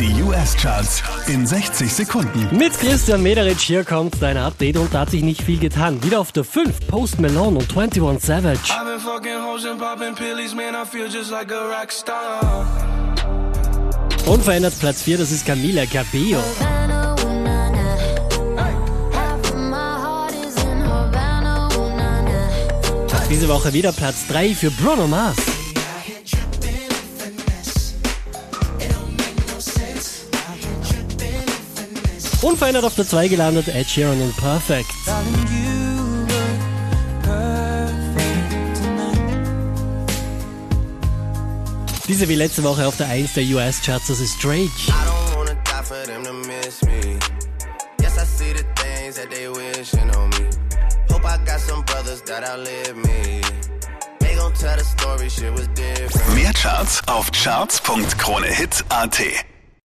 Die US-Charts in 60 Sekunden. Mit Christian Mederich hier kommt dein Update und da hat sich nicht viel getan. Wieder auf der 5 Post Malone und 21 Savage. Unverändert Platz 4, das ist Camila Cabello. Diese Woche wieder Platz 3 für Bruno Mars. Unverändert auf der 2 gelandet Ed Sheeran und Perfect. Diese wie letzte Woche auf der 1 der US-Charts, das ist Drake. Mehr Charts auf charts.kronehit.at.